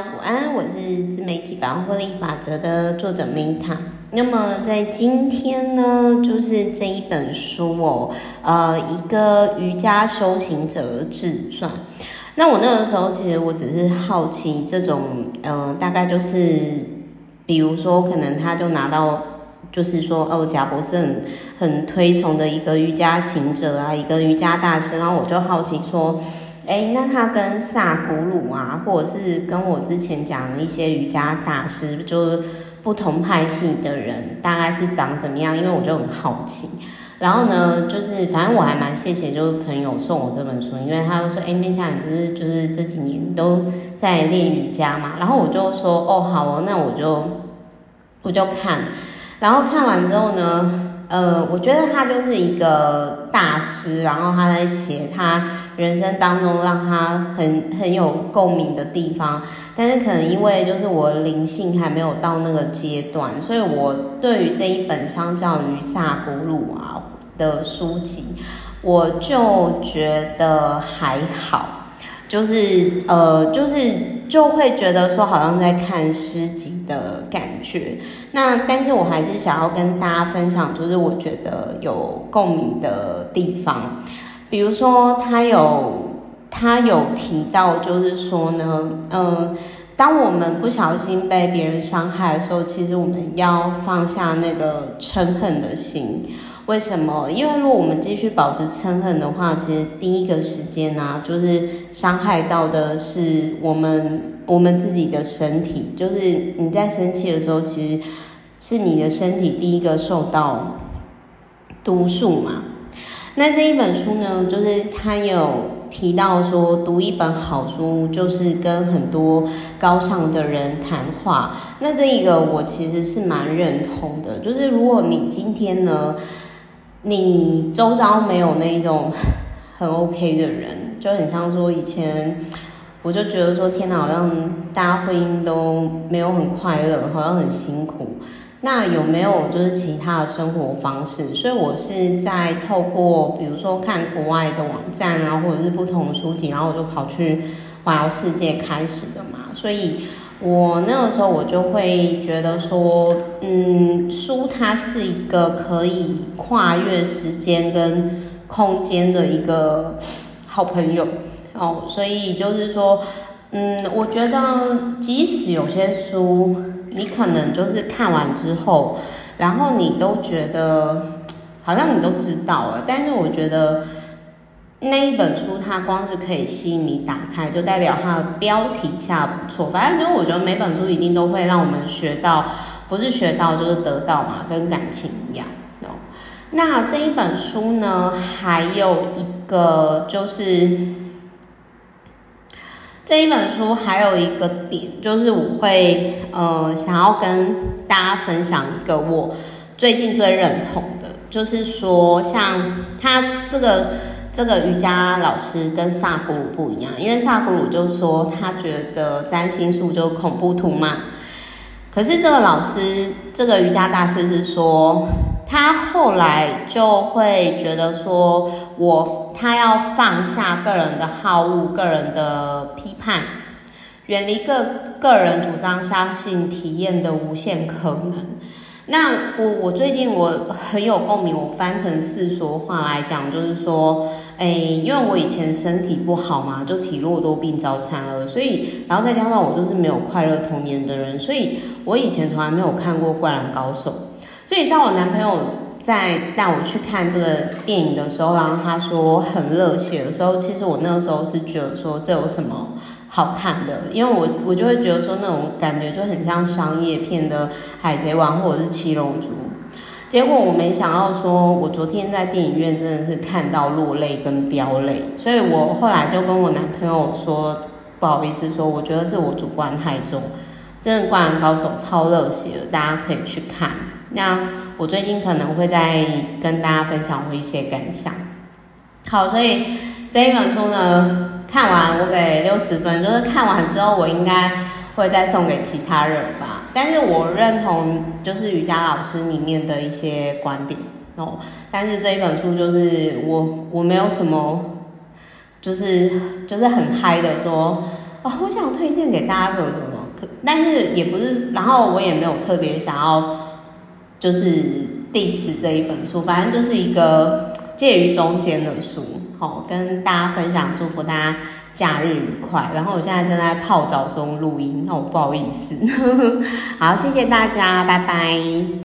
午安，我是自媒体百万获利法则的作者 Meta。那么在今天呢，就是这一本书哦，呃，一个瑜伽修行者的自传。那我那个时候其实我只是好奇这种，呃，大概就是，比如说可能他就拿到，就是说哦，贾博士很很推崇的一个瑜伽行者啊，一个瑜伽大师，然后我就好奇说。哎，那他跟萨古鲁啊，或者是跟我之前讲一些瑜伽大师，就是不同派系的人，大概是长怎么样？因为我就很好奇。然后呢，就是反正我还蛮谢谢，就是朋友送我这本书，因为他说：“哎，Meta，你不是就是这几年都在练瑜伽嘛？”然后我就说：“哦，好哦，那我就我就看。”然后看完之后呢，呃，我觉得他就是一个大师，然后他在写他。人生当中让他很很有共鸣的地方，但是可能因为就是我灵性还没有到那个阶段，所以我对于这一本相较于萨古鲁啊的书籍，我就觉得还好，就是呃就是就会觉得说好像在看诗集的感觉。那但是我还是想要跟大家分享，就是我觉得有共鸣的地方。比如说，他有他有提到，就是说呢，呃，当我们不小心被别人伤害的时候，其实我们要放下那个嗔恨的心。为什么？因为如果我们继续保持嗔恨的话，其实第一个时间呢、啊，就是伤害到的是我们我们自己的身体。就是你在生气的时候，其实是你的身体第一个受到毒素嘛。那这一本书呢，就是他有提到说，读一本好书就是跟很多高尚的人谈话。那这一个我其实是蛮认同的，就是如果你今天呢，你周遭没有那种很 OK 的人，就很像说以前，我就觉得说，天哪，好像大家婚姻都没有很快乐，好像很辛苦。那有没有就是其他的生活方式？所以我是在透过比如说看国外的网站啊，或者是不同的书籍，然后我就跑去环游世界开始的嘛。所以我那个时候我就会觉得说，嗯，书它是一个可以跨越时间跟空间的一个好朋友哦。所以就是说，嗯，我觉得即使有些书。你可能就是看完之后，然后你都觉得好像你都知道了，但是我觉得那一本书它光是可以吸引你打开，就代表它的标题下不错。反正就我觉得每本书一定都会让我们学到，不是学到就是得到嘛，跟感情一样。那这一本书呢，还有一个就是。这一本书还有一个点，就是我会呃想要跟大家分享一个我最近最认同的，就是说像他这个这个瑜伽老师跟萨古鲁不一样，因为萨古鲁就说他觉得占星术就恐怖图嘛，可是这个老师这个瑜伽大师是说。他后来就会觉得说，我他要放下个人的好恶、个人的批判，远离个个人主张，相信体验的无限可能。那我我最近我很有共鸣，我翻成世俗话来讲，就是说，哎，因为我以前身体不好嘛，就体弱多病、早产儿，所以然后再加上我就是没有快乐童年的人，所以我以前从来没有看过《灌篮高手》。所以，当我男朋友在带我去看这个电影的时候，然后他说很热血的时候，其实我那个时候是觉得说这有什么好看的？因为我我就会觉得说那种感觉就很像商业片的《海贼王》或者是《七龙珠》。结果我没想到说，我昨天在电影院真的是看到落泪跟飙泪，所以我后来就跟我男朋友说，不好意思说，我觉得是我主观太重，真的《灌篮高手》超热血的，大家可以去看。那我最近可能会再跟大家分享我一些感想。好，所以这一本书呢，看完我给六十分，就是看完之后我应该会再送给其他人吧。但是我认同就是瑜伽老师里面的一些观点哦。但是这一本书就是我我没有什么，就是就是很嗨的说，哦，我想推荐给大家怎么怎么，可但是也不是，然后我也没有特别想要，就是地址这一本书，反正就是一个介于中间的书，好，跟大家分享，祝福大家假日愉快。然后我现在正在泡澡中录音，那我不好意思，好，谢谢大家，拜拜。